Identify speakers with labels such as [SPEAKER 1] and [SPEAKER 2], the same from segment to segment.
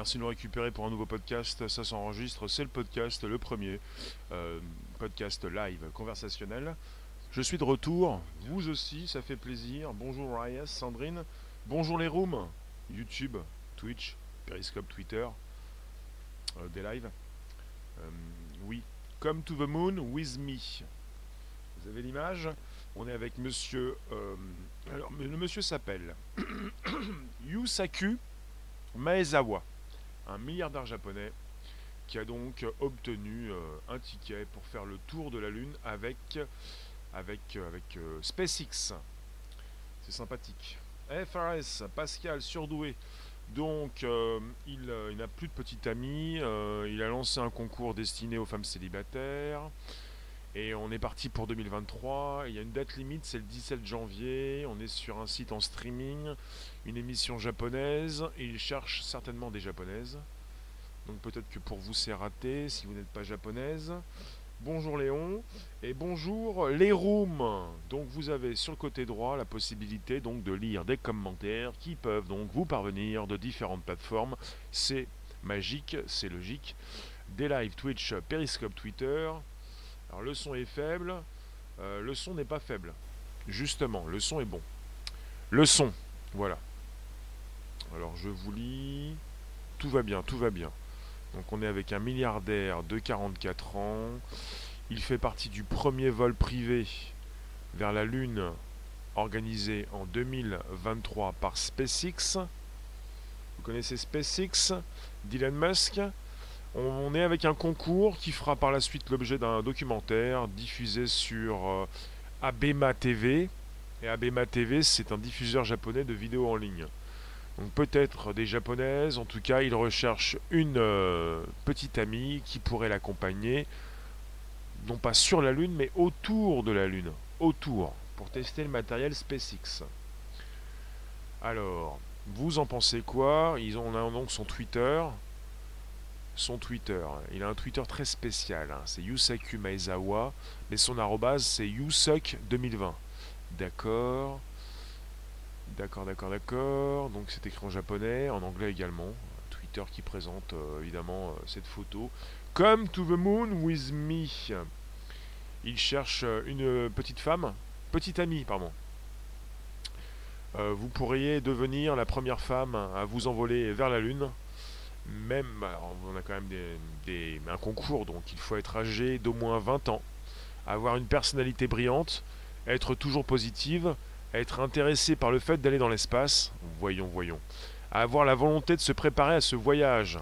[SPEAKER 1] merci de nous récupérer pour un nouveau podcast. Ça s'enregistre, c'est le podcast, le premier euh, podcast live conversationnel. Je suis de retour, vous aussi, ça fait plaisir. Bonjour Reyes, Sandrine. Bonjour les rooms, YouTube, Twitch, Periscope, Twitter, euh, des lives. Euh, oui, Come to the Moon with me. Vous avez l'image? On est avec monsieur. alors, le monsieur s'appelle Yusaku Maezawa, un milliardaire japonais qui a donc obtenu euh, un ticket pour faire le tour de la Lune avec, avec, euh, avec euh, SpaceX. C'est sympathique. FRS, Pascal, surdoué. Donc, il, il n'a plus de petit ami. il a lancé un concours destiné aux femmes célibataires. Et on est parti pour 2023. Il y a une date limite, c'est le 17 janvier. On est sur un site en streaming, une émission japonaise. Et il cherche certainement des japonaises. Donc peut-être que pour vous c'est raté si vous n'êtes pas japonaise. Bonjour Léon et bonjour les rooms. Donc vous avez sur le côté droit la possibilité donc de lire des commentaires qui peuvent donc vous parvenir de différentes plateformes. C'est magique, c'est logique. Des lives Twitch, Periscope, Twitter, alors le son est faible, euh, le son n'est pas faible. Justement, le son est bon. Le son, voilà. Alors je vous lis. Tout va bien, tout va bien. Donc on est avec un milliardaire de 44 ans. Il fait partie du premier vol privé vers la Lune organisé en 2023 par SpaceX. Vous connaissez SpaceX Dylan Musk? On est avec un concours qui fera par la suite l'objet d'un documentaire diffusé sur euh, Abema TV. Et Abema TV, c'est un diffuseur japonais de vidéos en ligne. Donc peut-être des japonaises, en tout cas, il recherche une euh, petite amie qui pourrait l'accompagner, non pas sur la Lune, mais autour de la Lune. Autour, pour tester le matériel SpaceX. Alors, vous en pensez quoi? Ils ont donc son Twitter, son Twitter. Il a un Twitter très spécial, hein. c'est Yusaku Maezawa, mais son arrobase c'est Yusuk2020. D'accord. D'accord, d'accord, d'accord. Donc c'est écrit en japonais, en anglais également. Twitter qui présente euh, évidemment euh, cette photo. Come to the moon with me. Il cherche euh, une petite femme, petite amie, pardon. vous pourriez devenir la première femme à vous envoler vers la Lune même, on a quand même un concours, donc il faut être âgé d'au moins 20 ans, avoir une personnalité brillante, être toujours positive, être intéressé par le fait d'aller dans l'espace, voyons, voyons, avoir la volonté de se préparer à ce voyage.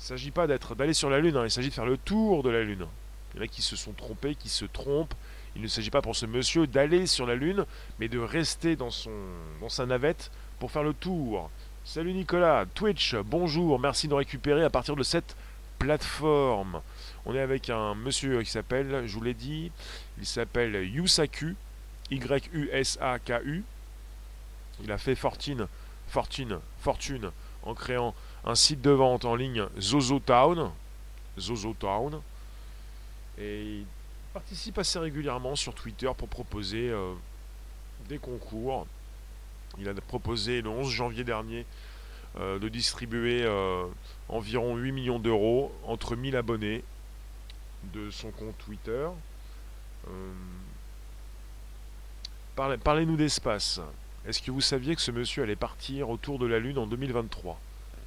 [SPEAKER 1] Il ne s'agit pas d'aller sur la Lune, hein, il s'agit de faire le tour de la Lune. Il y en a qui se sont trompés, qui se trompent. Il ne s'agit pas pour ce monsieur d'aller sur la Lune, mais de rester dans, son, dans sa navette pour faire le tour. Salut Nicolas, Twitch, bonjour, merci de nous récupérer à partir de cette plateforme. On est avec un monsieur qui s'appelle, je vous l'ai dit, il s'appelle Yusaku, Y-U-S-A-K-U. Il a fait fortune, fortune, fortune en créant un site de vente en ligne Zozo Town. Zozo Town. Et il participe assez régulièrement sur Twitter pour proposer euh, des concours il a proposé le 11 janvier dernier euh, de distribuer euh, environ 8 millions d'euros entre 1000 abonnés de son compte Twitter. Euh, parlez-nous d'espace. Est-ce que vous saviez que ce monsieur allait partir autour de la Lune en 2023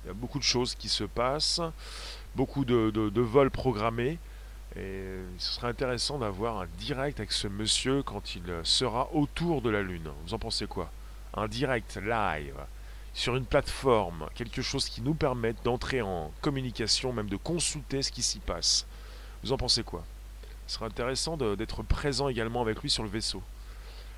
[SPEAKER 1] Il y a beaucoup de choses qui se passent, beaucoup de vols programmés. Et ce serait intéressant d'avoir un direct avec ce monsieur quand il sera autour de la Lune. Vous en pensez quoi? Un direct live sur une plateforme, quelque chose qui nous permette d'entrer en communication, même de consulter ce qui s'y passe. Vous en pensez quoi? Ce serait intéressant d'être présent également avec lui sur le vaisseau.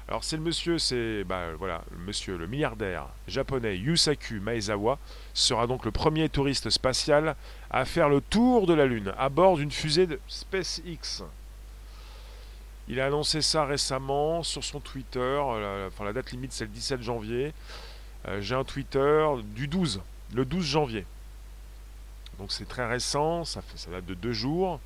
[SPEAKER 1] Alors c'est le monsieur, c'est bah, voilà, le monsieur, le milliardaire japonais Yusaku Maezawa sera donc le premier touriste spatial à faire le tour de la Lune à bord d'une fusée de SpaceX. Il a annoncé ça récemment sur son Twitter. La, enfin, la date limite, c'est le 17 janvier. Euh, j'ai un Twitter du 12, le 12 janvier. Donc c'est très récent, ça, date de deux jours.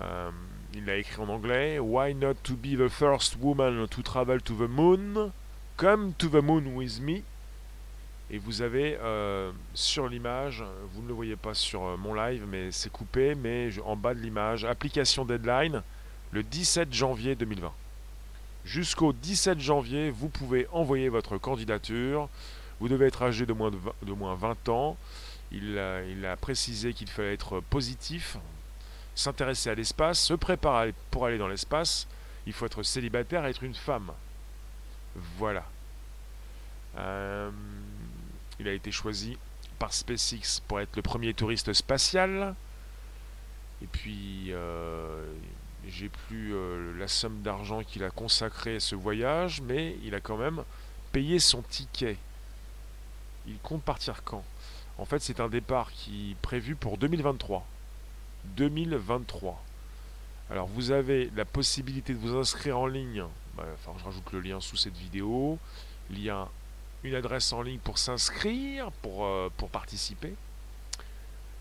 [SPEAKER 1] Euh, il l'a écrit en anglais. Why not to be the first woman to travel to the moon? Come to the moon with me. Et vous avez euh, sur l'image, vous ne le voyez pas sur euh, mon live, mais c'est coupé, mais en bas de l'image, application deadline, le 17 janvier 2020. Jusqu'au 17 janvier, vous pouvez envoyer votre candidature. Vous devez être âgé de moins, de 20, de moins 20 ans. Il a, il a précisé qu'il fallait être positif, s'intéresser à l'espace, se préparer pour aller dans l'espace. Il faut être célibataire et être une femme. Voilà. Euh, il a été choisi par SpaceX pour être le premier touriste spatial. Et puis, euh, j'ai plus euh, la somme d'argent qu'il a consacré à ce voyage, mais il a quand même payé son ticket. Il compte partir quand? En fait, c'est un départ qui est prévu pour 2023. 2023. Alors, vous avez la possibilité de vous inscrire en ligne. Bah, enfin, je rajoute le lien sous cette vidéo. Lien une adresse en ligne pour s'inscrire, pour, euh, pour participer.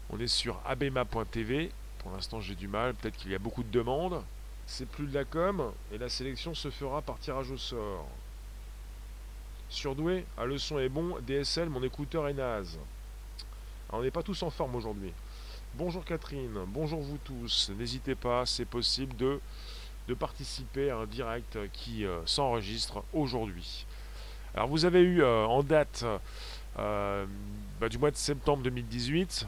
[SPEAKER 1] On est sur abema.tv. Pour l'instant, j'ai du mal. Peut-être qu'il y a beaucoup de demandes. C'est plus de la com. Et la sélection se fera par tirage au sort. Surdoué, ah, le son est bon. DSL, mon écouteur est naze. Alors, on n'est pas tous en forme aujourd'hui. Bonjour Catherine, bonjour vous tous. N'hésitez pas, c'est possible de, de participer à un direct qui euh, s'enregistre aujourd'hui. Alors vous avez eu euh, en date euh, bah, du mois de septembre 2018,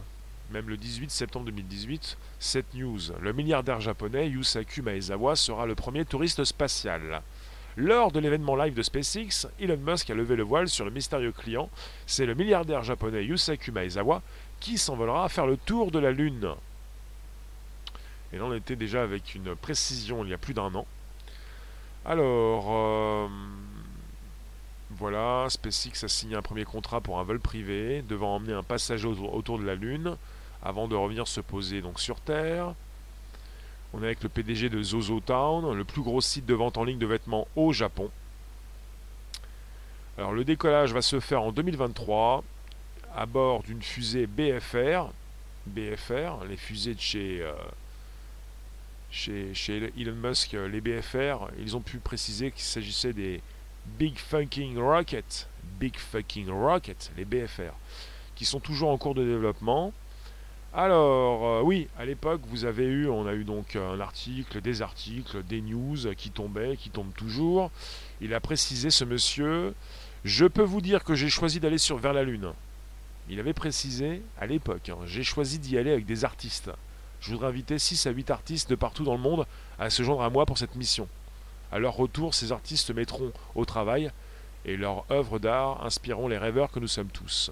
[SPEAKER 1] même le 18 septembre 2018, cette news. Le milliardaire japonais Yusaku Maezawa sera le premier touriste spatial. Lors de l'événement live de SpaceX, Elon Musk a levé le voile sur le mystérieux client. C'est le milliardaire japonais Yusaku Maezawa qui s'envolera faire le tour de la Lune. Et là, on était déjà avec une précision il y a plus d'un an. Alors, euh, voilà, SpaceX a signé un premier contrat pour un vol privé, devant emmener un passager autour de la Lune, avant de revenir se poser donc sur Terre. On est avec le PDG de Zozo Town, le plus gros site de vente en ligne de vêtements au Japon. Alors le décollage va se faire en 2023 à bord d'une fusée BFR. BFR, les fusées de chez, euh, Elon Musk, les BFR, ils ont pu préciser qu'il s'agissait des Big Fucking Rocket, Big Fucking Rocket, les BFR, qui sont toujours en cours de développement. Alors, euh, oui, à l'époque, vous avez eu, on a eu donc un article, des articles, des news qui tombaient, qui tombent toujours. Il a précisé, ce monsieur, je peux vous dire que j'ai choisi d'aller sur vers la Lune. Il avait précisé, à l'époque, hein, j'ai choisi d'y aller avec des artistes. Je voudrais inviter 6 à 8 artistes de partout dans le monde à se joindre à moi pour cette mission. À leur retour, ces artistes se mettront au travail et leurs œuvres d'art inspireront les rêveurs que nous sommes tous.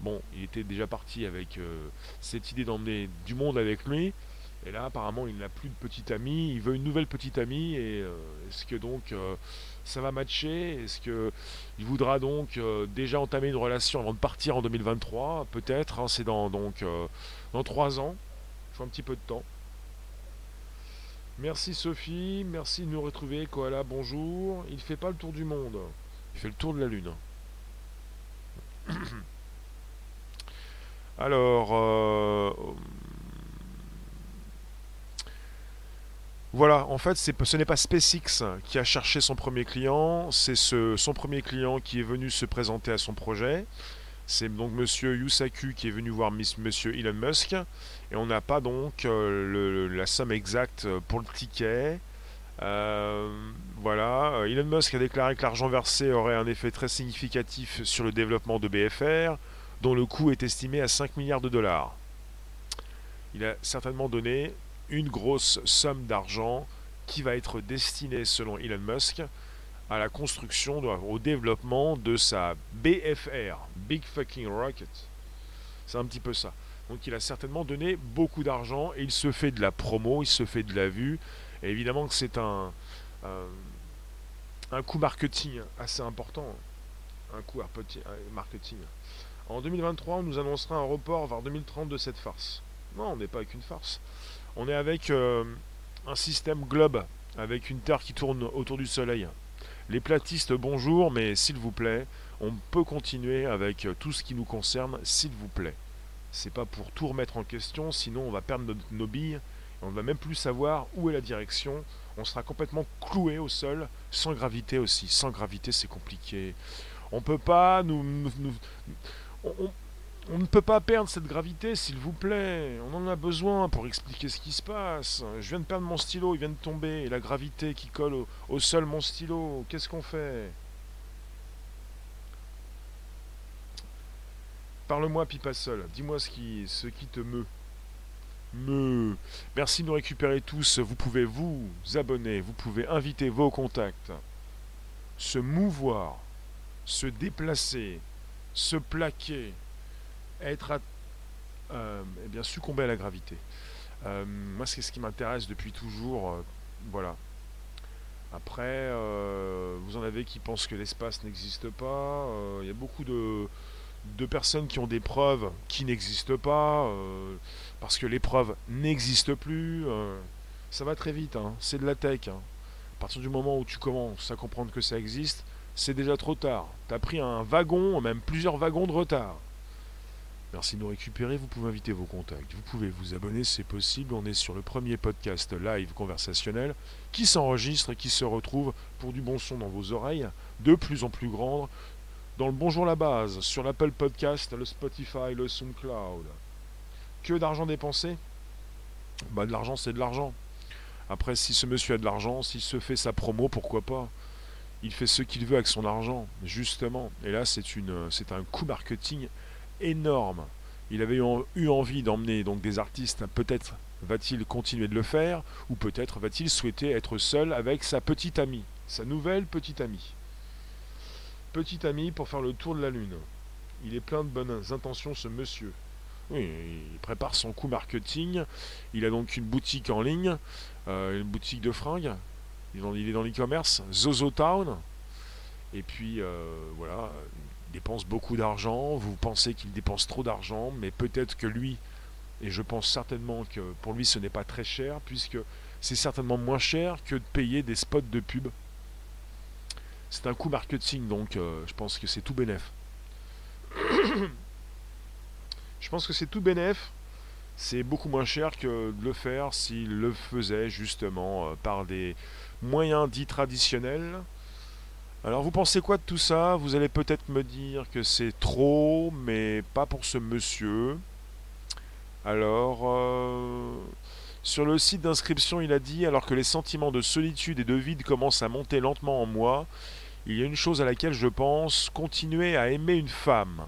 [SPEAKER 1] Bon, il était déjà parti avec euh, cette idée d'emmener du monde avec lui. Et là, apparemment, il n'a plus de petite amie. Il veut une nouvelle petite amie. Et euh, est-ce que donc euh, ça va matcher? Est-ce que il voudra donc déjà entamer une relation avant de partir en 2023 Peut-être. Hein, c'est dans donc dans trois ans. Il faut un petit peu de temps. Merci Sophie, merci de nous retrouver. Koala, bonjour. Il fait pas le tour du monde, il fait le tour de la Lune. Alors, euh, voilà, en fait, ce n'est pas SpaceX qui a cherché son premier client, c'est son premier client qui est venu se présenter à son projet. C'est donc Monsieur Yusaku qui est venu voir Monsieur Elon Musk. Et on n'a pas donc euh, la somme exacte pour le ticket. Euh, voilà. Elon Musk a déclaré que l'argent versé aurait un effet très significatif sur le développement de BFR, dont le coût est estimé à 5 milliards de dollars. Il a certainement donné une grosse somme d'argent qui va être destinée, selon Elon Musk, à la construction, au développement de sa BFR, Big Fucking Rocket. C'est un petit peu ça. Donc il a certainement donné beaucoup d'argent et il se fait de la promo, il se fait de la vue. Et évidemment que c'est un, un, coup marketing assez important. Un coup marketing. En 2023, on nous annoncera un report vers 2030 de cette farce. Non, on n'est pas avec une farce. On est avec euh, un système globe, avec une Terre qui tourne autour du Soleil. Les platistes, bonjour, mais s'il vous plaît, on peut continuer avec tout ce qui nous concerne, s'il vous plaît. C'est pas pour tout remettre en question, sinon on va perdre nos, billes, on ne va même plus savoir où est la direction, on sera complètement cloué au sol, sans gravité aussi. Sans gravité, c'est compliqué. On peut pas nous, on, ne peut pas perdre cette gravité, s'il vous plaît. On en a besoin pour expliquer ce qui se passe. Je viens de perdre mon stylo, il vient de tomber. Et la gravité qui colle au, sol mon stylo. Qu'est-ce qu'on fait? Parle-moi, Pipa Seul. Dis-moi ce qui, ce qui te meut. Me. Merci de nous récupérer tous. Vous pouvez vous abonner, vous pouvez inviter vos contacts, se mouvoir, se déplacer, se plaquer, être à, euh, eh bien succomber à la gravité. Euh, moi, c'est ce qui m'intéresse depuis toujours. Euh, voilà. Après, vous en avez qui pensent que l'espace n'existe pas. Il y a beaucoup de, personnes qui ont des preuves qui n'existent pas, parce que les preuves n'existent plus. Ça va très vite, hein, c'est de la tech. Hein. À partir du moment où tu commences à comprendre que ça existe, c'est déjà trop tard. Tu as pris un wagon, même plusieurs wagons de retard. Merci de nous récupérer, vous pouvez inviter vos contacts, vous pouvez vous abonner, c'est possible. On est sur le premier podcast live conversationnel qui s'enregistre et qui se retrouve pour du bon son dans vos oreilles, de plus en plus grande, dans le Bonjour la base, sur l'Apple Podcast, le Spotify, le SoundCloud. Que d'argent dépensé Bah de l'argent c'est de l'argent. Après si ce monsieur a de l'argent, s'il se fait sa promo, pourquoi pas? Il fait ce qu'il veut avec son argent, justement. Et là c'est un coup marketing énorme. Il avait eu envie d'emmener donc des artistes, peut-être va-t-il continuer de le faire, ou peut-être va-t-il souhaiter être seul avec sa petite amie, sa nouvelle petite amie petit ami pour faire le tour de la Lune. Il est plein de bonnes intentions, ce monsieur. Oui, il prépare son coup marketing. Il a donc une boutique en ligne, euh, une boutique de fringues. Il est dans l'e-commerce, Zozo Town. Et puis, euh, voilà, il dépense beaucoup d'argent. Vous pensez qu'il dépense trop d'argent, mais peut-être que lui, et je pense certainement que pour lui ce n'est pas très cher, puisque c'est certainement moins cher que de payer des spots de pub c'est un coup marketing, donc euh, je pense que c'est tout bénef. je pense que c'est tout bénef. C'est beaucoup moins cher que de le faire s'il le faisait justement euh, par des moyens dits traditionnels. Alors vous pensez quoi de tout ça? Vous allez peut-être me dire que c'est trop, mais pas pour ce monsieur. Alors, euh, sur le site d'inscription, il a dit Alors que les sentiments de solitude et de vide commencent à monter lentement en moi, il y a une chose à laquelle je pense continuer à aimer une femme.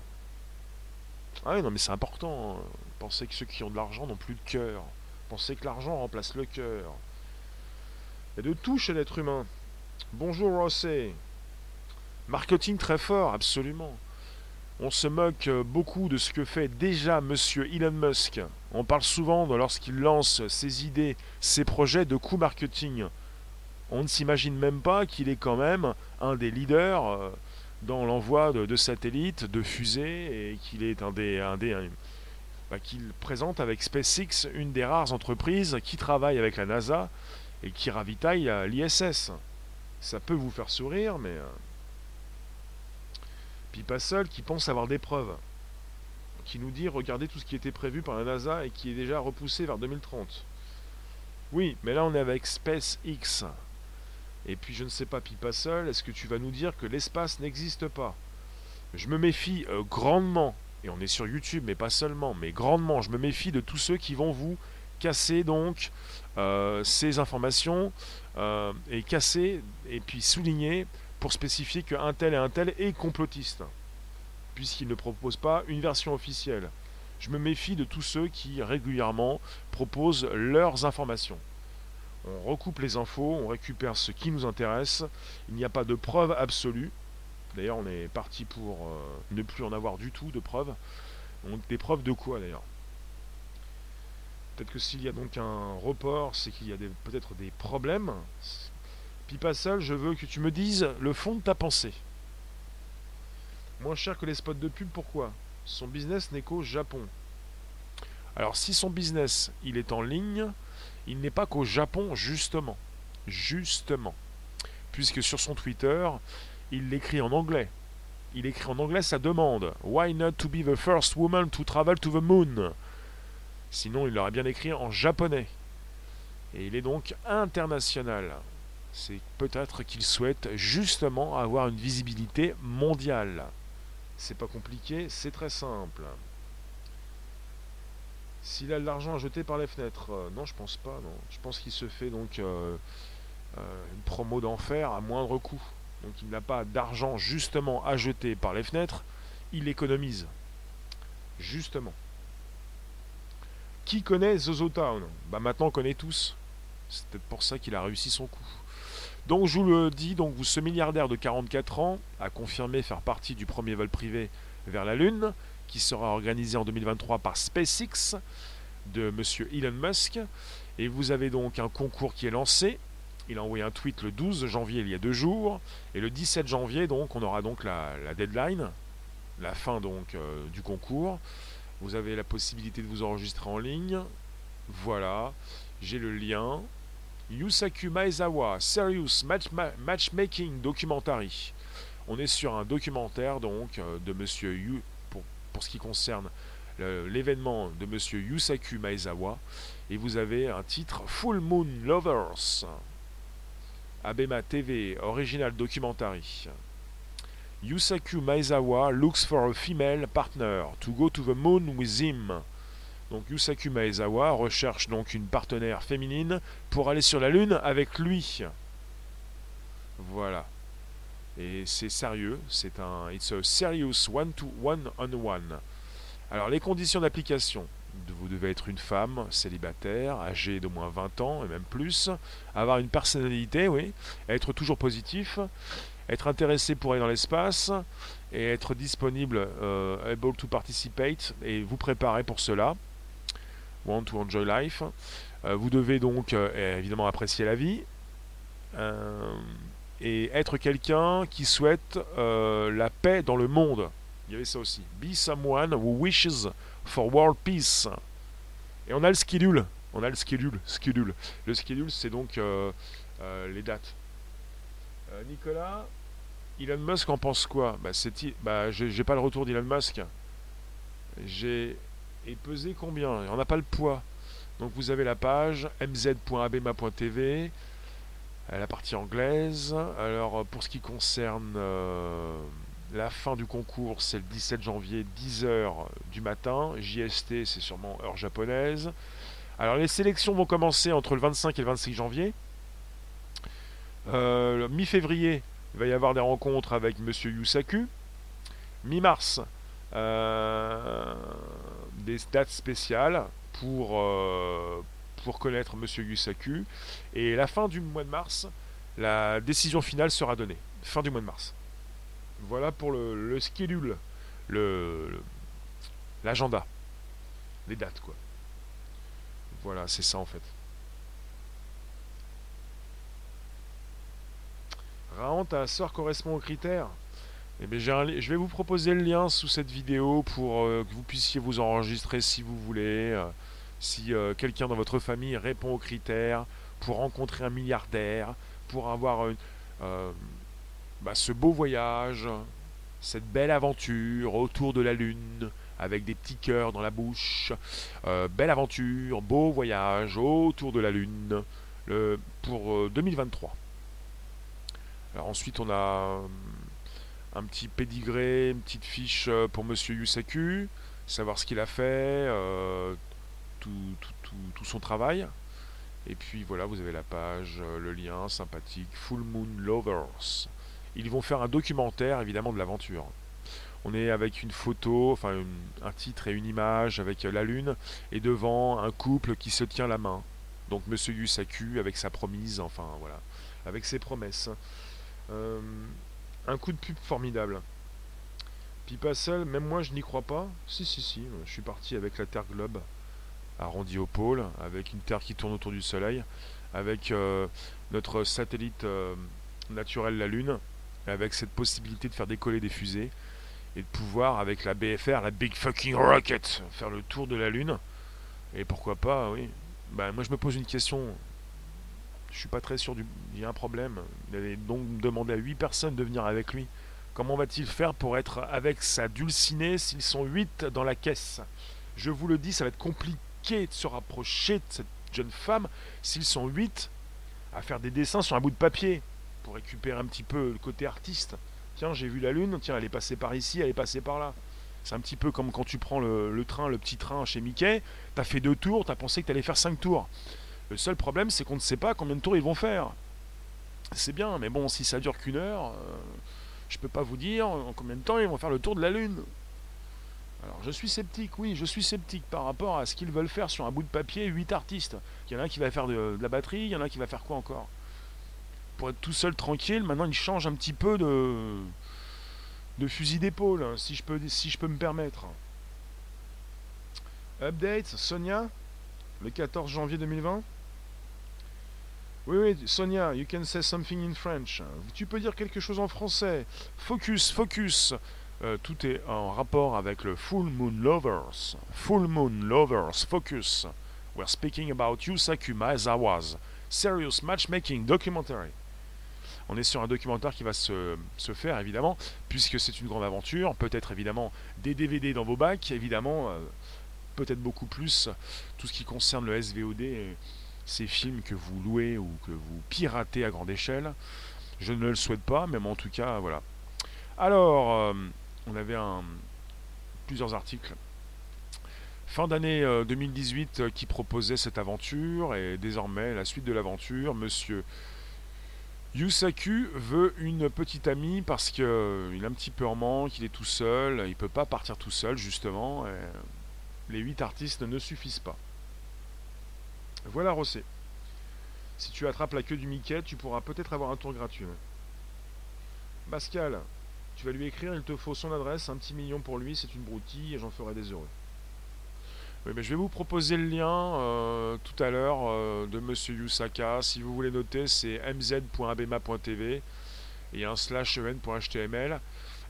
[SPEAKER 1] Ah oui, non, mais c'est important. Hein. Pensez que ceux qui ont de l'argent n'ont plus de cœur. Pensez que l'argent remplace le cœur. A de tout chez l'être humain. Bonjour Rossé. Marketing très fort, absolument. On se moque beaucoup de ce que fait déjà monsieur Elon Musk. On parle souvent lorsqu'il lance ses idées, ses projets de coûts marketing. On ne s'imagine même pas qu'il est quand même un des leaders euh, dans l'envoi de, satellites, de fusées, et qu'il est un des, un des bah, qu'il présente avec SpaceX une des rares entreprises qui travaille avec la NASA et qui ravitaille l'ISS. Ça peut vous faire sourire, mais euh, puis seul qui pense avoir des preuves, qui nous dit regardez tout ce qui était prévu par la NASA et qui est déjà repoussé vers 2030. Oui, mais là on est avec SpaceX. Et puis je ne sais pas, Pipa seul, est-ce que tu vas nous dire que l'espace n'existe pas? Je me méfie euh, grandement, et on est sur YouTube, mais pas seulement, mais grandement, je me méfie de tous ceux qui vont vous casser donc euh, ces informations euh, et casser et puis souligner pour spécifier qu'un tel et un tel est complotiste, puisqu'il ne propose pas une version officielle. Je me méfie de tous ceux qui régulièrement proposent leurs informations. On recoupe les infos, on récupère ce qui nous intéresse. Il n'y a pas de preuves absolues. D'ailleurs, on est parti pour euh, ne plus en avoir du tout de preuves. Donc, des preuves de quoi d'ailleurs? Peut-être que s'il y a donc un report, c'est qu'il y a peut-être des problèmes. Puis pas seul, je veux que tu me dises le fond de ta pensée. Moins cher que les spots de pub, pourquoi? Son business n'est qu'au Japon. Alors si son business, il est en ligne, il n'est pas qu'au Japon, justement. Justement. Puisque sur son Twitter, il l'écrit en anglais. Il écrit en anglais sa demande. Why not to be the first woman to travel to the moon? Sinon, il l'aurait bien écrit en japonais. Et il est donc international. C'est peut-être qu'il souhaite justement avoir une visibilité mondiale. C'est pas compliqué, c'est très simple. S'il a de l'argent à jeter par les fenêtres, euh, non, je pense pas. Non. Je pense qu'il se fait donc euh, euh, une promo d'enfer à moindre coût. Donc il n'a pas d'argent justement à jeter par les fenêtres, il économise. Justement. Qui connaît Zozo Town? Bah maintenant on connaît tous. C'est peut-être pour ça qu'il a réussi son coup. Donc je vous le dis, donc vous, ce milliardaire de 44 ans a confirmé faire partie du premier vol privé vers la Lune, qui sera organisé en 2023 par SpaceX de Monsieur Elon Musk. Et vous avez donc un concours qui est lancé. Il a envoyé un tweet le 12 janvier, il y a deux jours. Et le 17 janvier, donc, on aura donc la, deadline, la fin donc euh, du concours. Vous avez la possibilité de vous enregistrer en ligne. Voilà, j'ai le lien. Yusaku Maezawa, Serious Matchmaking Documentary. On est sur un documentaire donc euh, de Monsieur Yu, pour, pour ce qui concerne l'événement de Monsieur Yusaku Maezawa. Et vous avez un titre Full Moon Lovers. Abema TV, Original Documentary. Yusaku Maezawa looks for a female partner to go to the moon with him. Donc Yusaku Maezawa recherche donc une partenaire féminine pour aller sur la Lune avec lui. Voilà. Et c'est sérieux, c'est un it's a serious one to one on one. Alors les conditions d'application. Vous devez être une femme célibataire, âgée d'au moins 20 ans et même plus, avoir une personnalité, oui, être toujours positif, être intéressé pour aller dans l'espace et être disponible, euh, able to participate et vous préparer pour cela. Want to enjoy life. Euh, vous devez donc euh, évidemment apprécier la vie et être quelqu'un qui souhaite la paix dans le monde. Il y avait ça aussi. Be someone who wishes for world peace. Et on a le schedule. On a le schedule. schedule. Le schedule, c'est donc les dates. Nicolas, Elon Musk en pense quoi? Bah, bah j'ai pas le retour d'Elon Musk. J'ai et pesé combien? On n'a pas le poids. Donc vous avez la page mz.abema.tv, la partie anglaise. Alors pour ce qui concerne euh, la fin du concours, c'est le 17 janvier, 10h du matin. JST, c'est sûrement heure japonaise. Alors les sélections vont commencer entre le 25 et le 26 janvier. Euh, mi-février, il va y avoir des rencontres avec Monsieur Yusaku. Mi-mars, euh, des dates spéciales pour, euh, pour connaître Monsieur Yusaku. Et la fin du mois de mars, la décision finale sera donnée. Fin du mois de mars. Voilà pour le, le schedule, le, l'agenda, les dates quoi. Voilà, c'est ça en fait. Raon, ta soeur correspond aux critères eh bien, je vais vous proposer le lien sous cette vidéo pour euh, que vous puissiez vous enregistrer si vous voulez. Euh, si euh, quelqu'un dans votre famille répond aux critères pour rencontrer un milliardaire, pour avoir bah, ce beau voyage, cette belle aventure autour de la Lune, avec des petits cœurs dans la bouche. belle aventure, beau voyage autour de la Lune pour 2023. Ensuite, on a euh, un petit pédigré, une petite fiche euh, pour Monsieur Yusaku, savoir ce qu'il a fait, euh, tout, son travail. Et puis voilà, vous avez la page, le lien sympathique, Full Moon Lovers. Ils vont faire un documentaire, évidemment, de l'aventure. On est avec une photo, enfin un titre et une image avec la lune, et devant un couple qui se tient la main. Donc Monsieur Yusaku avec sa promise, enfin voilà, avec ses promesses. Euh, un coup de pub formidable. Puis pas seul, même moi je n'y crois pas. Si, si, si, je suis parti avec la Terre Globe, arrondie au pôle, avec une Terre qui tourne autour du Soleil, avec euh, notre satellite euh, naturel, la Lune, avec cette possibilité de faire décoller des fusées et de pouvoir, avec la BFR, la Big Fucking Rocket, faire le tour de la Lune. Et pourquoi pas, oui. Bah, moi je me pose une question je suis pas très sûr du. Il y a un problème. Il avait donc demandé à 8 personnes de venir avec lui. Comment va-t-il faire pour être avec sa dulcinée s'ils sont 8 dans la caisse? Je vous le dis, ça va être compliqué de se rapprocher de cette jeune femme s'ils sont 8 à faire des dessins sur un bout de papier pour récupérer un petit peu le côté artiste. Tiens, j'ai vu la lune, tiens, elle est passée par ici, elle est passée par là. C'est un petit peu comme quand tu prends le, train, le petit train chez Mickey, t'as fait deux tours, t'as pensé que t'allais faire cinq tours. Le seul problème, c'est qu'on ne sait pas combien de tours ils vont faire. C'est bien, mais bon, si ça dure qu'une heure, euh, je peux pas vous dire en combien de temps ils vont faire le tour de la Lune. Alors je suis sceptique, oui, je suis sceptique par rapport à ce qu'ils veulent faire sur un bout de papier, 8 artistes. Il y en a un qui va faire de, la batterie, il y en a un qui va faire quoi encore? Pour être tout seul tranquille, maintenant ils changent un petit peu de, de fusil d'épaule, hein, si, je peux, si je peux me permettre. Update, Sonia, le 14 janvier 2020 oui, oui, Sonia, you can say something in French. Tu peux dire quelque chose en français. Focus, focus. Euh, tout est en rapport avec le Full Moon Lovers. Full Moon Lovers, focus. We're speaking about you, Sakuma was Serious matchmaking documentary. On est sur un documentaire qui va se, faire évidemment, puisque c'est une grande aventure. Peut-être évidemment des DVD dans vos bacs, évidemment, euh, peut-être beaucoup plus tout ce qui concerne le SVOD, ces films que vous louez ou que vous piratez à grande échelle. Je ne le souhaite pas, mais en tout cas, voilà. Alors, euh, on avait un, plusieurs articles. Fin d'année 2018 euh, euh, qui proposait cette aventure et désormais la suite de l'aventure. Monsieur Yusaku veut une petite amie parce qu'il est un petit peu en manque, il est tout seul, il peut pas partir tout seul justement. les huit artistes ne suffisent pas. Voilà Rossé. Si tu attrapes la queue du Mickey, tu pourras peut-être avoir un tour gratuit. Pascal, tu vas lui écrire, il te faut son adresse, un petit million pour lui, c'est une broutille et j'en ferai des heureux. Oui, mais je vais vous proposer le lien euh, tout à l'heure euh, de Monsieur Yusaka. Si vous voulez noter, c'est mz.abema.tv et un slash en.html.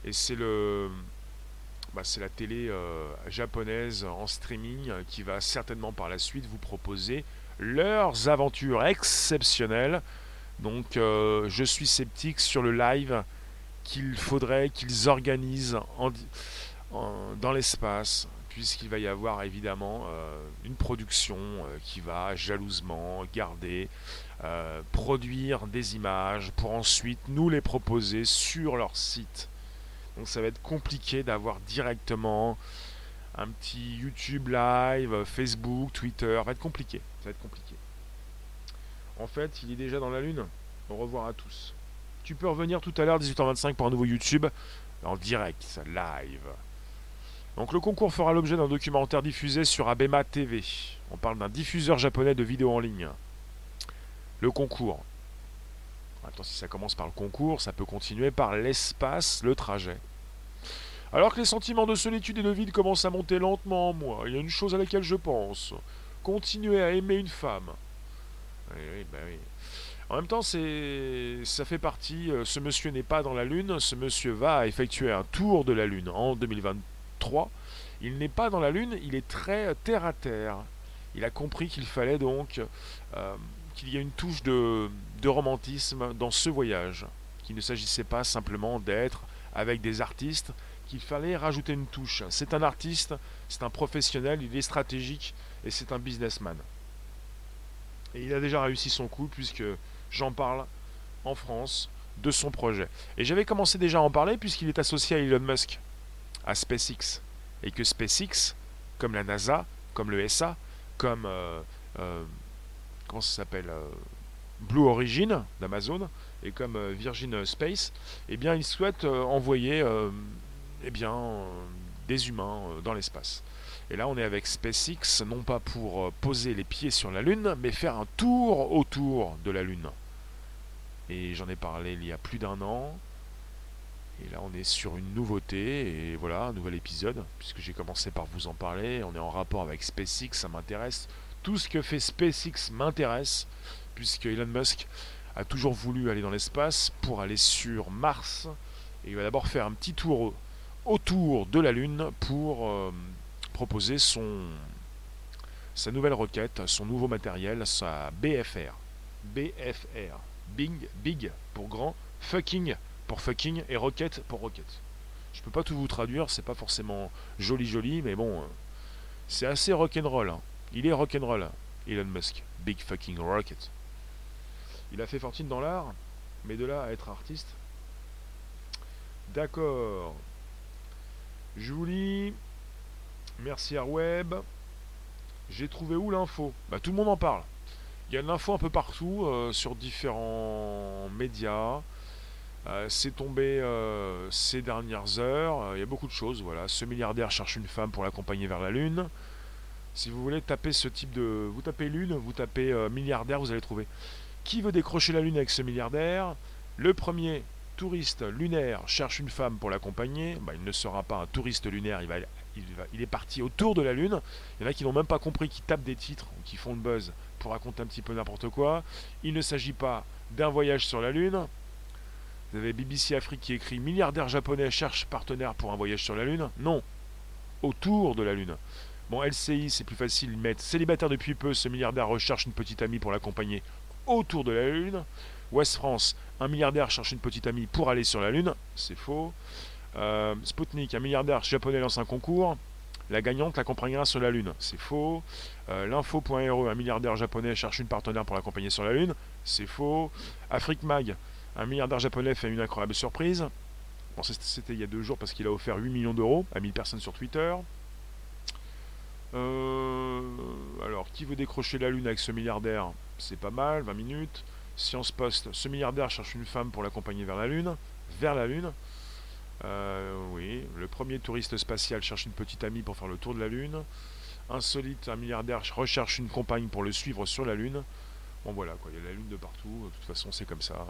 [SPEAKER 1] Et c'est le. Bah, la télé euh, japonaise en streaming qui va certainement par la suite vous proposer leurs aventures exceptionnelles. Donc je suis sceptique sur le live qu'il faudrait qu'ils organisent dans l'espace, puisqu'il va y avoir évidemment euh, une production euh, qui va jalousement garder, euh, produire des images pour ensuite nous les proposer sur leur site. Donc ça va être compliqué d'avoir directement un petit YouTube live, Facebook, Twitter, va être compliqué, ça va être compliqué. En fait, il est déjà dans la lune. Au revoir à tous. Tu peux revenir tout à l'heure, 18h25, pour un nouveau YouTube en direct, live. Donc le concours fera l'objet d'un documentaire diffusé sur Abema TV. On parle d'un diffuseur japonais de vidéos en ligne. Le concours. Attends, si ça commence par le concours, ça peut continuer par l'espace, le trajet. Alors que les sentiments de solitude et de vide commencent à monter lentement en moi, il y a une chose à laquelle je pense. Continuer à aimer une femme. Oui, oui, bah oui. En même temps, ça fait partie. Euh, ce monsieur n'est pas dans la Lune. Ce monsieur va effectuer un tour de la Lune en 2023. Il n'est pas dans la Lune. Il est très terre à terre. Il a compris qu'il fallait donc euh, qu'il y ait une touche de romantisme dans ce voyage. Qu'il ne s'agissait pas simplement d'être avec des artistes. Qu'il fallait rajouter une touche. C'est un artiste. C'est un professionnel. Il est stratégique et c'est un businessman. Et il a déjà réussi son coup puisque j'en parle en France de son projet. Et j'avais commencé déjà à en parler puisqu'il est associé à Elon Musk, à SpaceX. Et que SpaceX, comme la NASA, comme le SA, comme euh, euh, comment ça s'appelle euh, Blue Origin d'Amazon et comme Virgin Space, eh bien ils souhaitent envoyer eh bien, des humains dans l'espace. Et là, on est avec SpaceX, non pas pour poser les pieds sur la Lune, mais faire un tour autour de la Lune. Et j'en ai parlé il y a plus d'un an. Et là, on est sur une nouveauté. Et voilà, un nouvel épisode. Puisque j'ai commencé par vous en parler. On est en rapport avec SpaceX, ça m'intéresse. Tout ce que fait SpaceX m'intéresse. Puisque Elon Musk a toujours voulu aller dans l'espace pour aller sur Mars. Et il va d'abord faire un petit tour autour de la Lune pour euh, proposer son, sa nouvelle roquette, son nouveau matériel, sa BFR. BFR. Bing, big pour grand, fucking pour fucking et rocket pour rocket. Je peux pas tout vous traduire, c'est pas forcément joli joli, mais bon, euh, c'est assez rock'n'roll. Hein. Il est rock'n'roll, Elon Musk. Big fucking rocket. Il a fait fortune dans l'art, mais de là à être artiste. D'accord. Je vous lis. Merci Arweb. J'ai trouvé où l'info? Bah tout le monde en parle. Il y a de l'info un peu partout euh, sur différents médias. Euh, c'est tombé euh, ces dernières heures. Il y a beaucoup de choses. Voilà, ce milliardaire cherche une femme pour l'accompagner vers la lune. Si vous voulez taper ce type de, vous tapez lune, vous tapez milliardaire, vous allez trouver. Qui veut décrocher la lune avec ce milliardaire? Le premier touriste lunaire cherche une femme pour l'accompagner. Bah, il ne sera pas un touriste lunaire. Il est parti autour de la Lune. Il y en a qui n'ont même pas compris, qui tapent des titres qui font le buzz pour raconter un petit peu n'importe quoi. Il ne s'agit pas d'un voyage sur la Lune. Vous avez BBC Afrique qui écrit Milliardaire japonais cherche partenaire pour un voyage sur la Lune. Non, autour de la Lune. Bon, LCI, c'est plus facile, ils mettent célibataire depuis peu, ce milliardaire recherche une petite amie pour l'accompagner autour de la Lune. West France, un milliardaire cherche une petite amie pour aller sur la Lune. C'est faux. Euh, Sputnik, un milliardaire japonais lance un concours. La gagnante l'accompagnera sur la Lune. C'est faux. Euh, L'info.re, un milliardaire japonais cherche une partenaire pour l'accompagner sur la Lune. C'est faux. Afrique Mag, un milliardaire japonais fait une incroyable surprise. Bon, c'était il y a deux jours parce qu'il a offert 8 millions d'euros à 1000 personnes sur Twitter. Euh, alors, qui veut décrocher la Lune avec ce milliardaire? C'est pas mal, 20 minutes. Science Post, ce milliardaire cherche une femme pour l'accompagner vers la Lune. Vers la Lune. Euh, oui, le premier touriste spatial cherche une petite amie pour faire le tour de la Lune. Insolite, un milliardaire recherche une compagne pour le suivre sur la Lune. Bon voilà, quoi, il y a la Lune de partout, de toute façon c'est comme ça.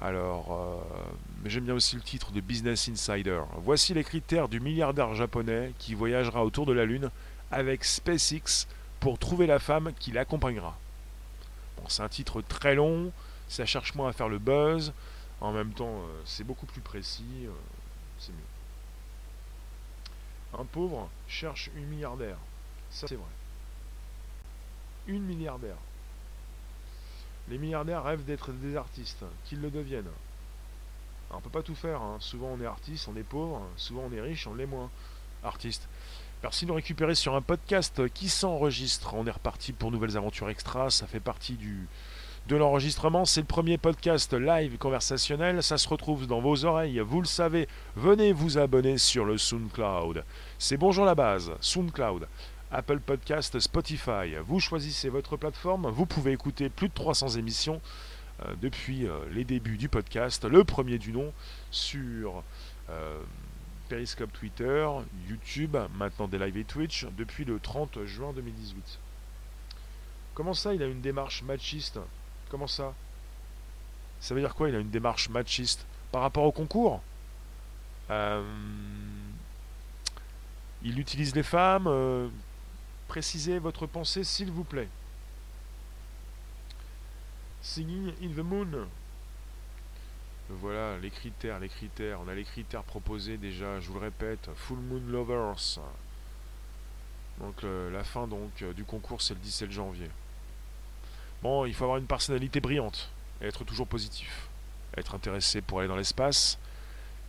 [SPEAKER 1] Alors, euh, mais j'aime bien aussi le titre de Business Insider. Voici les critères du milliardaire japonais qui voyagera autour de la Lune avec SpaceX pour trouver la femme qui l'accompagnera. C'est un titre très long, ça cherche moins à faire le buzz. En même temps, euh, c'est beaucoup plus précis, euh, c'est mieux. Un pauvre cherche une milliardaire. Ça, c'est vrai. Une milliardaire. Les milliardaires rêvent d'être des artistes, qu'ils le deviennent. Alors, on peut pas tout faire. Hein. Souvent, on est artiste, on est pauvre. Souvent, on est riche, on l'est moins. Artiste. Merci de nous récupérer sur un podcast qui s'enregistre. On est reparti pour nouvelles aventures extra. Ça fait partie du, de l'enregistrement. C'est le premier podcast live conversationnel. Ça se retrouve dans vos oreilles. Vous le savez. Venez vous abonner sur le SoundCloud. C'est Bonjour la base, SoundCloud. Apple Podcast, Spotify. Vous choisissez votre plateforme. Vous pouvez écouter plus de 300 émissions euh, depuis euh, les débuts du podcast. Le premier du nom sur euh, Periscope Twitter, YouTube, maintenant des live et Twitch depuis le 30 juin 2018. Comment ça, il a une démarche machiste? Comment ça? Ça veut dire quoi Il a une démarche machiste? Par rapport au concours? Euh, Il utilise les femmes euh, Précisez votre pensée, s'il vous plaît. Singing in the Moon. Voilà, les critères, les critères. On a les critères proposés déjà, je vous le répète. Full Moon Lovers. Donc la fin donc du concours c'est le 17 janvier. Bon, il faut avoir une personnalité brillante, être toujours positif, être intéressé pour aller dans l'espace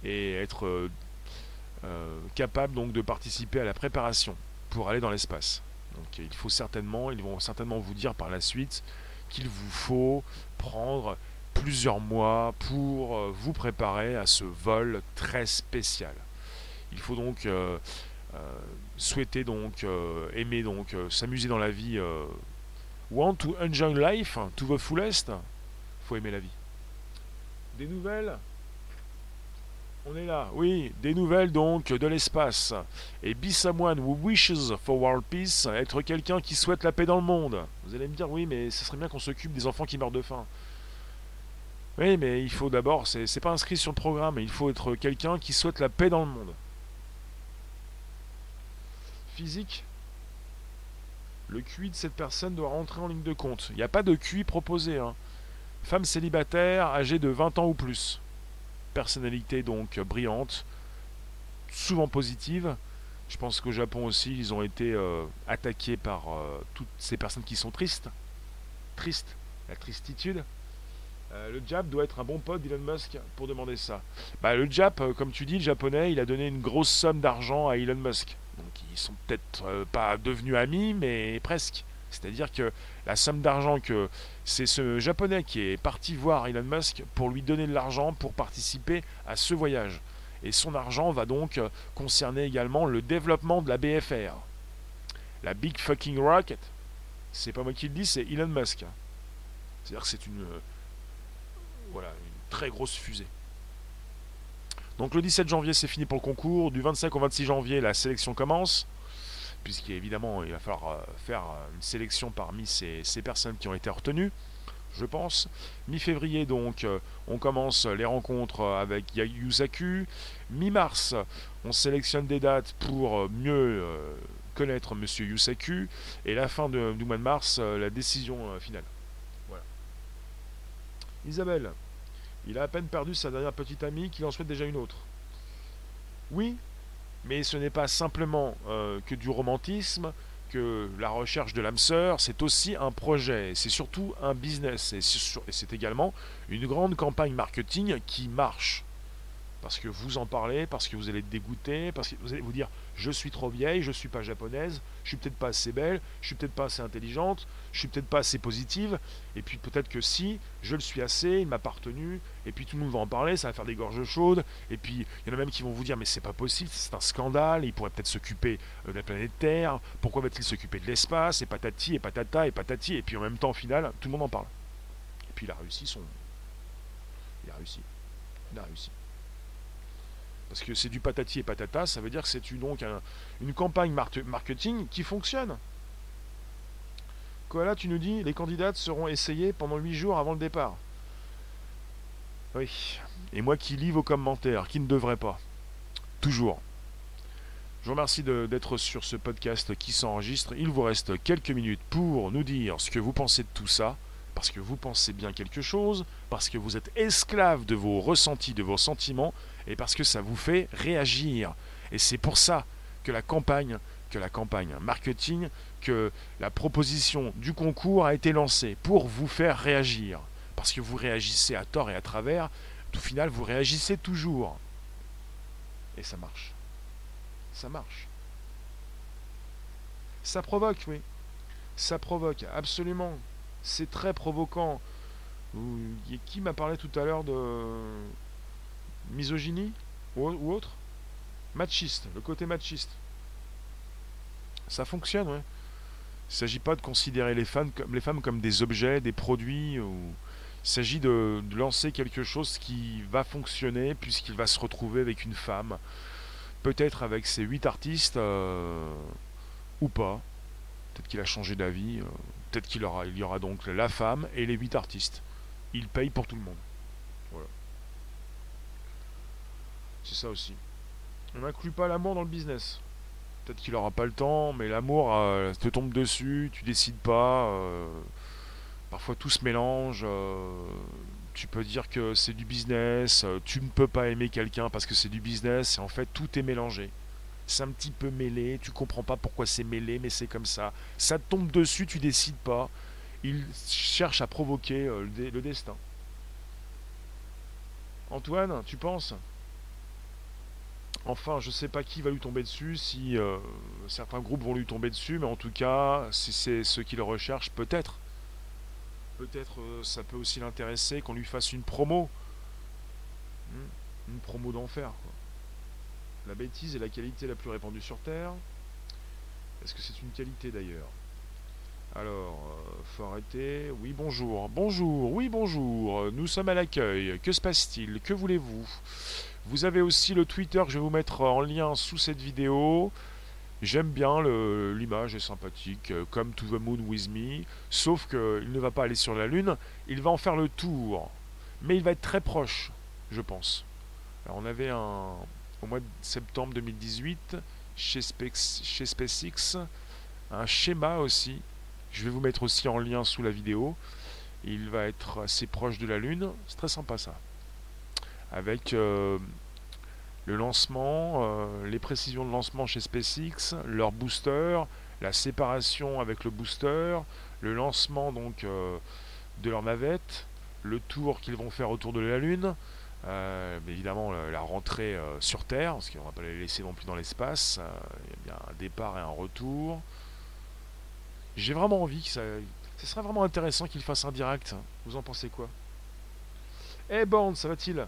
[SPEAKER 1] et être euh, euh, capable donc de participer à la préparation pour aller dans l'espace. Donc il faut certainement, ils vont certainement vous dire par la suite qu'il vous faut prendre plusieurs mois pour euh, vous préparer à ce vol très spécial. Il faut donc souhaiter donc aimer donc s'amuser dans la vie Want to enjoy life to the fullest Faut aimer la vie. Des nouvelles? On est là, oui, des nouvelles donc de l'espace. Et be someone who wishes for world peace, être quelqu'un qui souhaite la paix dans le monde. Vous allez me dire, oui, mais ce serait bien qu'on s'occupe des enfants qui meurent de faim. Oui, mais il faut d'abord, c'est pas inscrit sur le programme, il faut être quelqu'un qui souhaite la paix dans le monde. Physique le QI de cette personne doit rentrer en ligne de compte. Il n'y a pas de QI proposé. Hein. Femme célibataire, âgée de 20 ans ou plus. Personnalité donc brillante, souvent positive. Je pense qu'au Japon aussi, ils ont été euh, attaqués par euh, toutes ces personnes qui sont tristes. Tristes, la tristitude. Euh, le Jap doit être un bon pote d'Elon Musk pour demander ça. Bah, le Jap, comme tu dis, le japonais, il a donné une grosse somme d'argent à Elon Musk. Donc ils sont peut-être euh, pas devenus amis, mais presque. C'est-à-dire que la somme d'argent que c'est ce japonais qui est parti voir Elon Musk pour lui donner de l'argent pour participer à ce voyage. Et son argent va donc concerner également le développement de la BFR. La Big Fucking Rocket. C'est pas moi qui le dis, c'est Elon Musk. C'est-à-dire que c'est une, euh, voilà, une très grosse fusée. Donc le 17 janvier, c'est fini pour le concours. Du 25 au 26 janvier, la sélection commence. Puisqu'évidemment, il va falloir euh, faire euh, une sélection parmi ces, personnes qui ont été retenues, je pense. Mi-février, donc, euh, on commence les rencontres avec Yusaku. Mi-mars, on sélectionne des dates pour mieux connaître Monsieur Yusaku. Et la fin du mois de mars, la décision finale. Isabelle, il a à peine perdu sa dernière petite amie qu'il en souhaite déjà une autre. Oui, mais ce n'est pas simplement euh, que du romantisme, que la recherche de l'âme sœur, c'est aussi un projet, c'est surtout un business, et c'est également une grande campagne marketing qui marche parce que vous en parlez, parce que vous allez être dégoûté, parce que vous allez vous dire je suis trop vieille, je suis pas japonaise, je suis peut-être pas assez belle, je suis peut-être pas assez intelligente, je suis peut-être pas assez positive, et puis peut-être que si, je le suis assez, il m'a partenu, et puis tout le monde va en parler, ça va faire des gorges chaudes, et puis il y en a même qui vont vous dire mais c'est pas possible, c'est un scandale, il pourrait peut-être s'occuper euh, de la planète Terre, pourquoi va-t-il s'occuper de l'espace, et patati, et patata, et patati, et puis en même temps au final, tout le monde en parle. Et puis il a réussi son... Il a réussi. Il a réussi parce que c'est du patati et patata, ça veut dire que c'est une, campagne marketing qui fonctionne. Koala, tu nous dis, les candidates seront essayées pendant 8 jours avant le départ. Oui. Et moi qui lis vos commentaires, qui ne devrait pas. Toujours. Je vous remercie d'être sur ce podcast qui s'enregistre. Il vous reste quelques minutes pour nous dire ce que vous pensez de tout ça, parce que vous pensez bien quelque chose, parce que vous êtes esclave de vos ressentis, de vos sentiments, et parce que ça vous fait réagir. Et c'est pour ça que la campagne, que la campagne marketing, que la proposition du concours a été lancée pour vous faire réagir. Parce que vous réagissez à tort et à travers, au final vous réagissez toujours. Et ça marche. Ça marche. Ça provoque, oui. Ça provoque, absolument. C'est très provoquant. Qui m'a parlé tout à l'heure de misogynie ou, autre Machiste, le côté machiste. Ça fonctionne, ouais. Il ne s'agit pas de considérer les femmes, comme, des objets, des produits. Il s'agit de, lancer quelque chose qui va fonctionner puisqu'il va se retrouver avec une femme. Peut-être avec ses huit artistes euh, ou pas. Peut-être qu'il a changé d'avis. Euh, peut-être qu'il aura, il y aura donc la femme et les huit artistes. Il paye pour tout le monde. C'est ça aussi. On n'inclut pas l'amour dans le business. Peut-être qu'il n'aura pas le temps, mais l'amour euh, te tombe dessus, tu décides pas. Euh, parfois tout se mélange. Euh, tu peux dire que c'est du business. tu ne peux pas aimer quelqu'un parce que c'est du business. Et en fait, tout est mélangé. C'est un petit peu mêlé. Tu comprends pas pourquoi c'est mêlé, mais c'est comme ça. Ça te tombe dessus, tu décides pas. Il cherche à provoquer le destin. Antoine, tu penses? Enfin, je sais pas qui va lui tomber dessus, si euh, certains groupes vont lui tomber dessus, mais en tout cas, si c'est ceux qui le recherchent, peut-être. Peut-être euh, ça peut aussi l'intéresser qu'on lui fasse une promo. Hmm, une promo d'enfer. La bêtise est la qualité la plus répandue sur Terre. Est-ce que c'est une qualité d'ailleurs? Alors, euh, faut arrêter. Oui, bonjour. Bonjour, oui, bonjour. Nous sommes à l'accueil. Que se passe-t-il? Que voulez-vous? Vous avez aussi le Twitter que je vais vous mettre en lien sous cette vidéo. J'aime bien l'image, est sympathique, euh, comme To the Moon with Me, sauf qu'il ne va pas aller sur la Lune, il va en faire le tour. Mais il va être très proche, je pense. Alors on avait un, au mois de septembre 2018, chez, chez SpaceX, un schéma aussi. Je vais vous mettre aussi en lien sous la vidéo. Il va être assez proche de la Lune. C'est très sympa ça avec euh, le lancement, euh, les précisions de lancement chez SpaceX, leur booster, la séparation avec le booster, le lancement donc euh, de leur navette, le tour qu'ils vont faire autour de la Lune, évidemment la, rentrée sur Terre, parce qu'on ne va pas les laisser non plus dans l'espace, il y a bien un départ et un retour. J'ai vraiment envie que ça. Ce serait vraiment intéressant qu'il fasse un direct. Vous en pensez quoi? Eh Bond, ça va-t-il?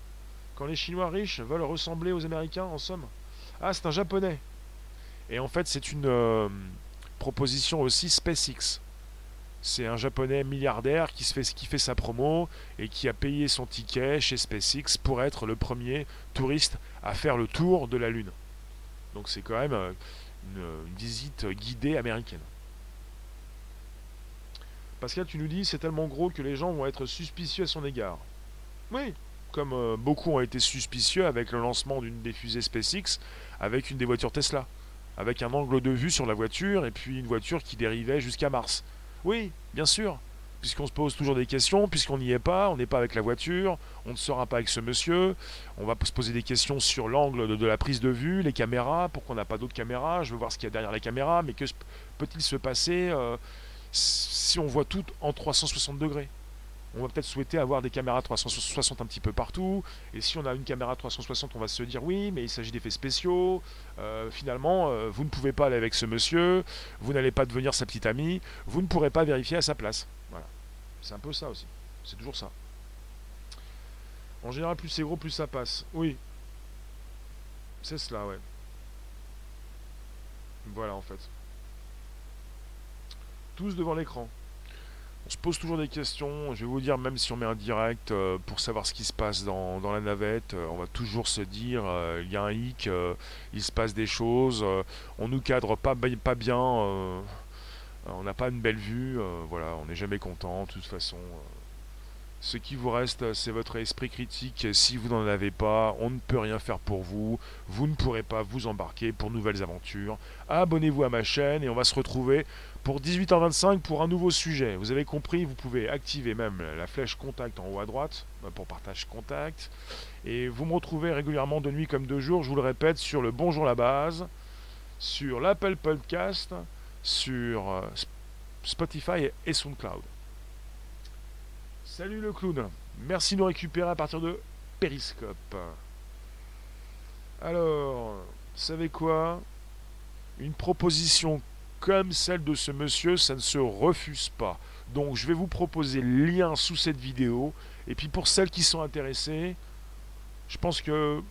[SPEAKER 1] Quand les Chinois riches veulent ressembler aux Américains, en somme Ah, c'est un Japonais. Et en fait, c'est une euh, proposition aussi SpaceX. C'est un japonais milliardaire qui, fait sa promo et qui a payé son ticket chez SpaceX pour être le premier touriste à faire le tour de la Lune. Donc c'est quand même euh, une, une, visite guidée américaine. Pascal, tu nous dis c'est tellement gros que les gens vont être suspicieux à son égard. Oui, comme euh, beaucoup ont été suspicieux avec le lancement d'une des fusées SpaceX avec une des voitures Tesla, avec un angle de vue sur la voiture et puis une voiture qui dérivait jusqu'à Mars. Oui, bien sûr, puisqu'on se pose toujours des questions, puisqu'on n'y est pas, on n'est pas avec la voiture, on ne sera pas avec ce monsieur, on va se poser des questions sur l'angle de, la prise de vue, les caméras, pourquoi on n'a pas d'autres caméras, je veux voir ce qu'il y a derrière les caméras, mais que peut-il se passer euh, si on voit tout en 360 degrés? On va peut-être souhaiter avoir des caméras 360 un petit peu partout. Et si on a une caméra 360, on va se dire oui, mais il s'agit d'effets spéciaux. Euh, finalement, euh, vous ne pouvez pas aller avec ce monsieur, vous n'allez pas devenir sa petite amie, vous ne pourrez pas vérifier à sa place. Voilà. C'est un peu ça aussi. C'est toujours ça. En général, plus c'est gros, plus ça passe. Oui. C'est cela, ouais. Voilà, en fait. Tous devant l'écran on se pose toujours des questions. Je vais vous dire, même si on met un direct euh, pour savoir ce qui se passe dans, dans la navette, euh, on va toujours se dire euh, il y a un hic, il se passe des choses, on nous cadre pas, pas bien, on n'a pas une belle vue, voilà, on n'est jamais content, de toute façon. Ce qui vous reste, c'est votre esprit critique. Si vous n'en avez pas, on ne peut rien faire pour vous. Vous ne pourrez pas vous embarquer pour nouvelles aventures. Abonnez-vous à ma chaîne et on va se retrouver pour 18h25 pour un nouveau sujet. Vous avez compris, vous pouvez activer même la flèche contact en haut à droite euh, pour partage contact. Et vous me retrouvez régulièrement de nuit comme de jour, je vous le répète, sur le Bonjour la base, sur l'Apple Podcast, sur euh, Spotify et SoundCloud. Salut le clown. Merci de nous récupérer à partir de Periscope. Alors, savez quoi? Une proposition comme celle de ce monsieur, ça ne se refuse pas. Donc je vais vous proposer le lien sous cette vidéo. Et puis pour celles qui sont intéressées, je pense que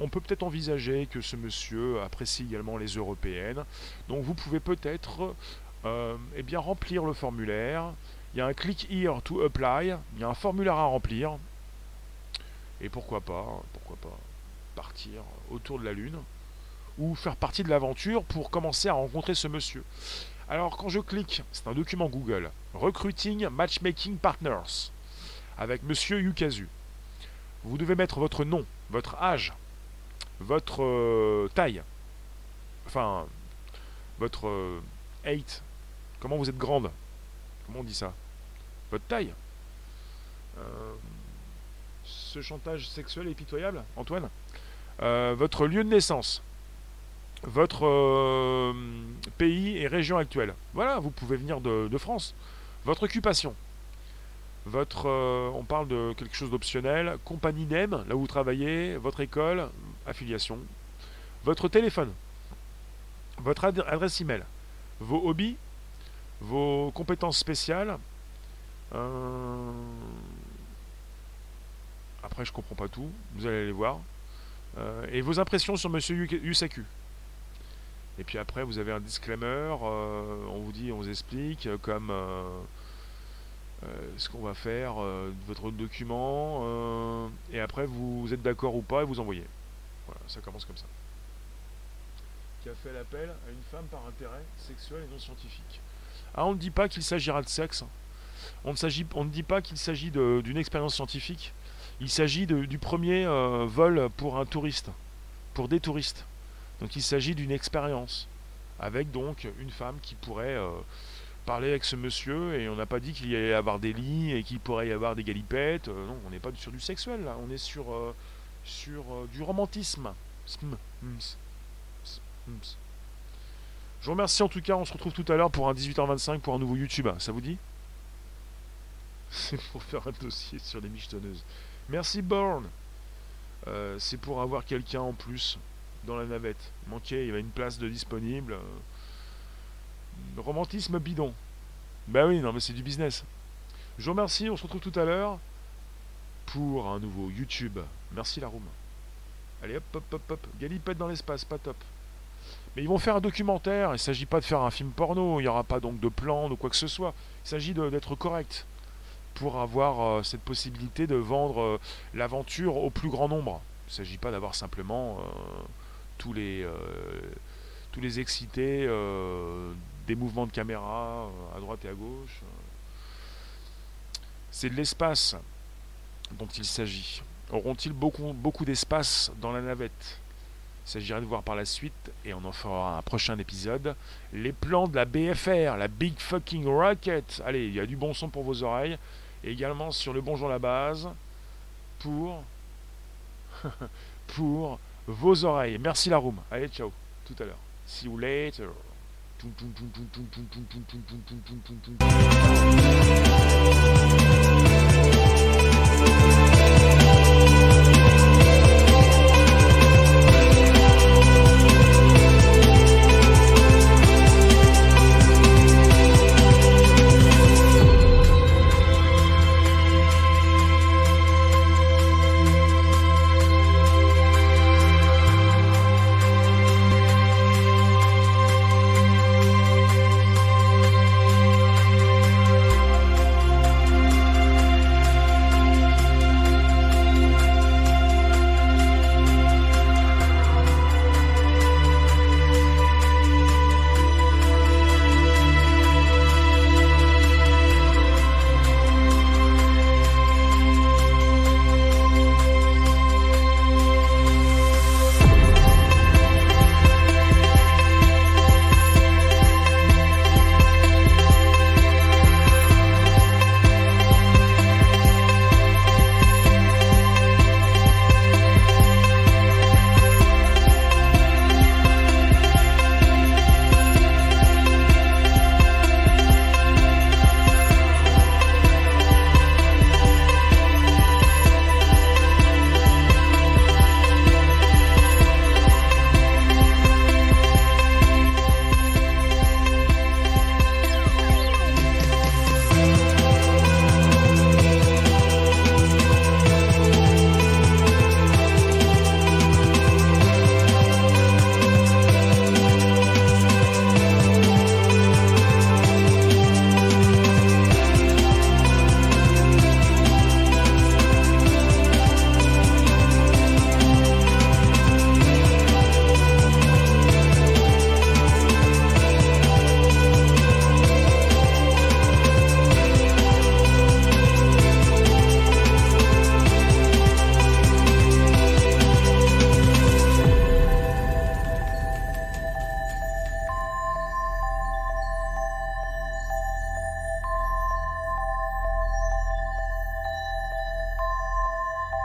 [SPEAKER 1] on peut peut-être envisager que ce monsieur apprécie également les européennes. Donc vous pouvez peut-être euh, eh bien remplir le formulaire il y a un click here to apply, il y a un formulaire à remplir. Et pourquoi pas, pourquoi pas partir autour de la Lune ou faire partie de l'aventure pour commencer à rencontrer ce monsieur. Alors quand je clique, c'est un document Google, Recruiting Matchmaking Partners, avec monsieur Yukazu. Vous devez mettre votre nom, votre âge, votre euh, taille, enfin, votre euh, height, comment vous êtes grande, comment on dit ça. Votre taille. Euh, Ce chantage sexuel est pitoyable, Antoine? Euh, Votre lieu de naissance Votre euh, pays et région actuelle Voilà, vous pouvez venir de, France. Votre occupation votre, euh, on parle de quelque chose d'optionnel, compagnie NEM, là où vous travaillez, votre école, affiliation, votre téléphone, votre ad adresse email, vos hobbies, vos compétences spéciales. Euh... Après, je comprends pas tout. Vous allez les voir. Et vos impressions sur Monsieur Yusaku. Et puis après, vous avez un disclaimer. Euh, on vous dit, on vous explique, euh, comme ce qu'on va faire votre document. et après, vous, êtes d'accord ou pas et vous envoyez. Voilà, ça commence comme ça. Qui a fait l'appel à une femme par intérêt sexuel et non scientifique. Ah, on ne dit pas qu'il s'agira de sexe. On ne, on ne dit pas qu'il s'agit d'une expérience scientifique. Il s'agit du premier euh, vol pour un touriste, pour des touristes. Donc il s'agit d'une expérience, avec donc une femme qui pourrait euh, parler avec ce monsieur, et on n'a pas dit qu'il y allait y avoir des lits et qu'il pourrait y avoir des galipettes. Euh, non, on n'est pas sur du sexuel là, on est sur, sur du romantisme. Je vous remercie en tout cas, on se retrouve tout à l'heure pour un 18h25 pour un nouveau YouTube. Ça vous dit? C'est pour faire un dossier sur les michetonneuses. Merci Born. Euh, c'est pour avoir quelqu'un en plus dans la navette. Manquait, il y avait une place de disponible. Euh, romantisme bidon. Bah oui, non, mais c'est du business. Je vous remercie, on se retrouve tout à l'heure pour un nouveau YouTube. Merci la room. Allez hop, hop, hop, hop. Galipette dans l'espace, pas top. Mais ils vont faire un documentaire, il ne s'agit pas de faire un film porno, il n'y aura pas donc de plan, ou quoi que ce soit. Il s'agit d'être correct pour avoir euh, cette possibilité de vendre euh, l'aventure au plus grand nombre. Il ne s'agit pas d'avoir simplement tous, les, tous les excités, des mouvements de caméra à droite et à gauche. C'est de l'espace dont il s'agit. Auront-ils beaucoup, beaucoup d'espace dans la navette? Il s'agirait de voir par la suite, et on en fera un prochain épisode, les plans de la BFR, la Big Fucking Rocket. Allez, il y a du bon son pour vos oreilles. Et également sur le Bonjour la base pour, pour vos oreilles. Merci la room. Allez, ciao. Tout à l'heure. See you later.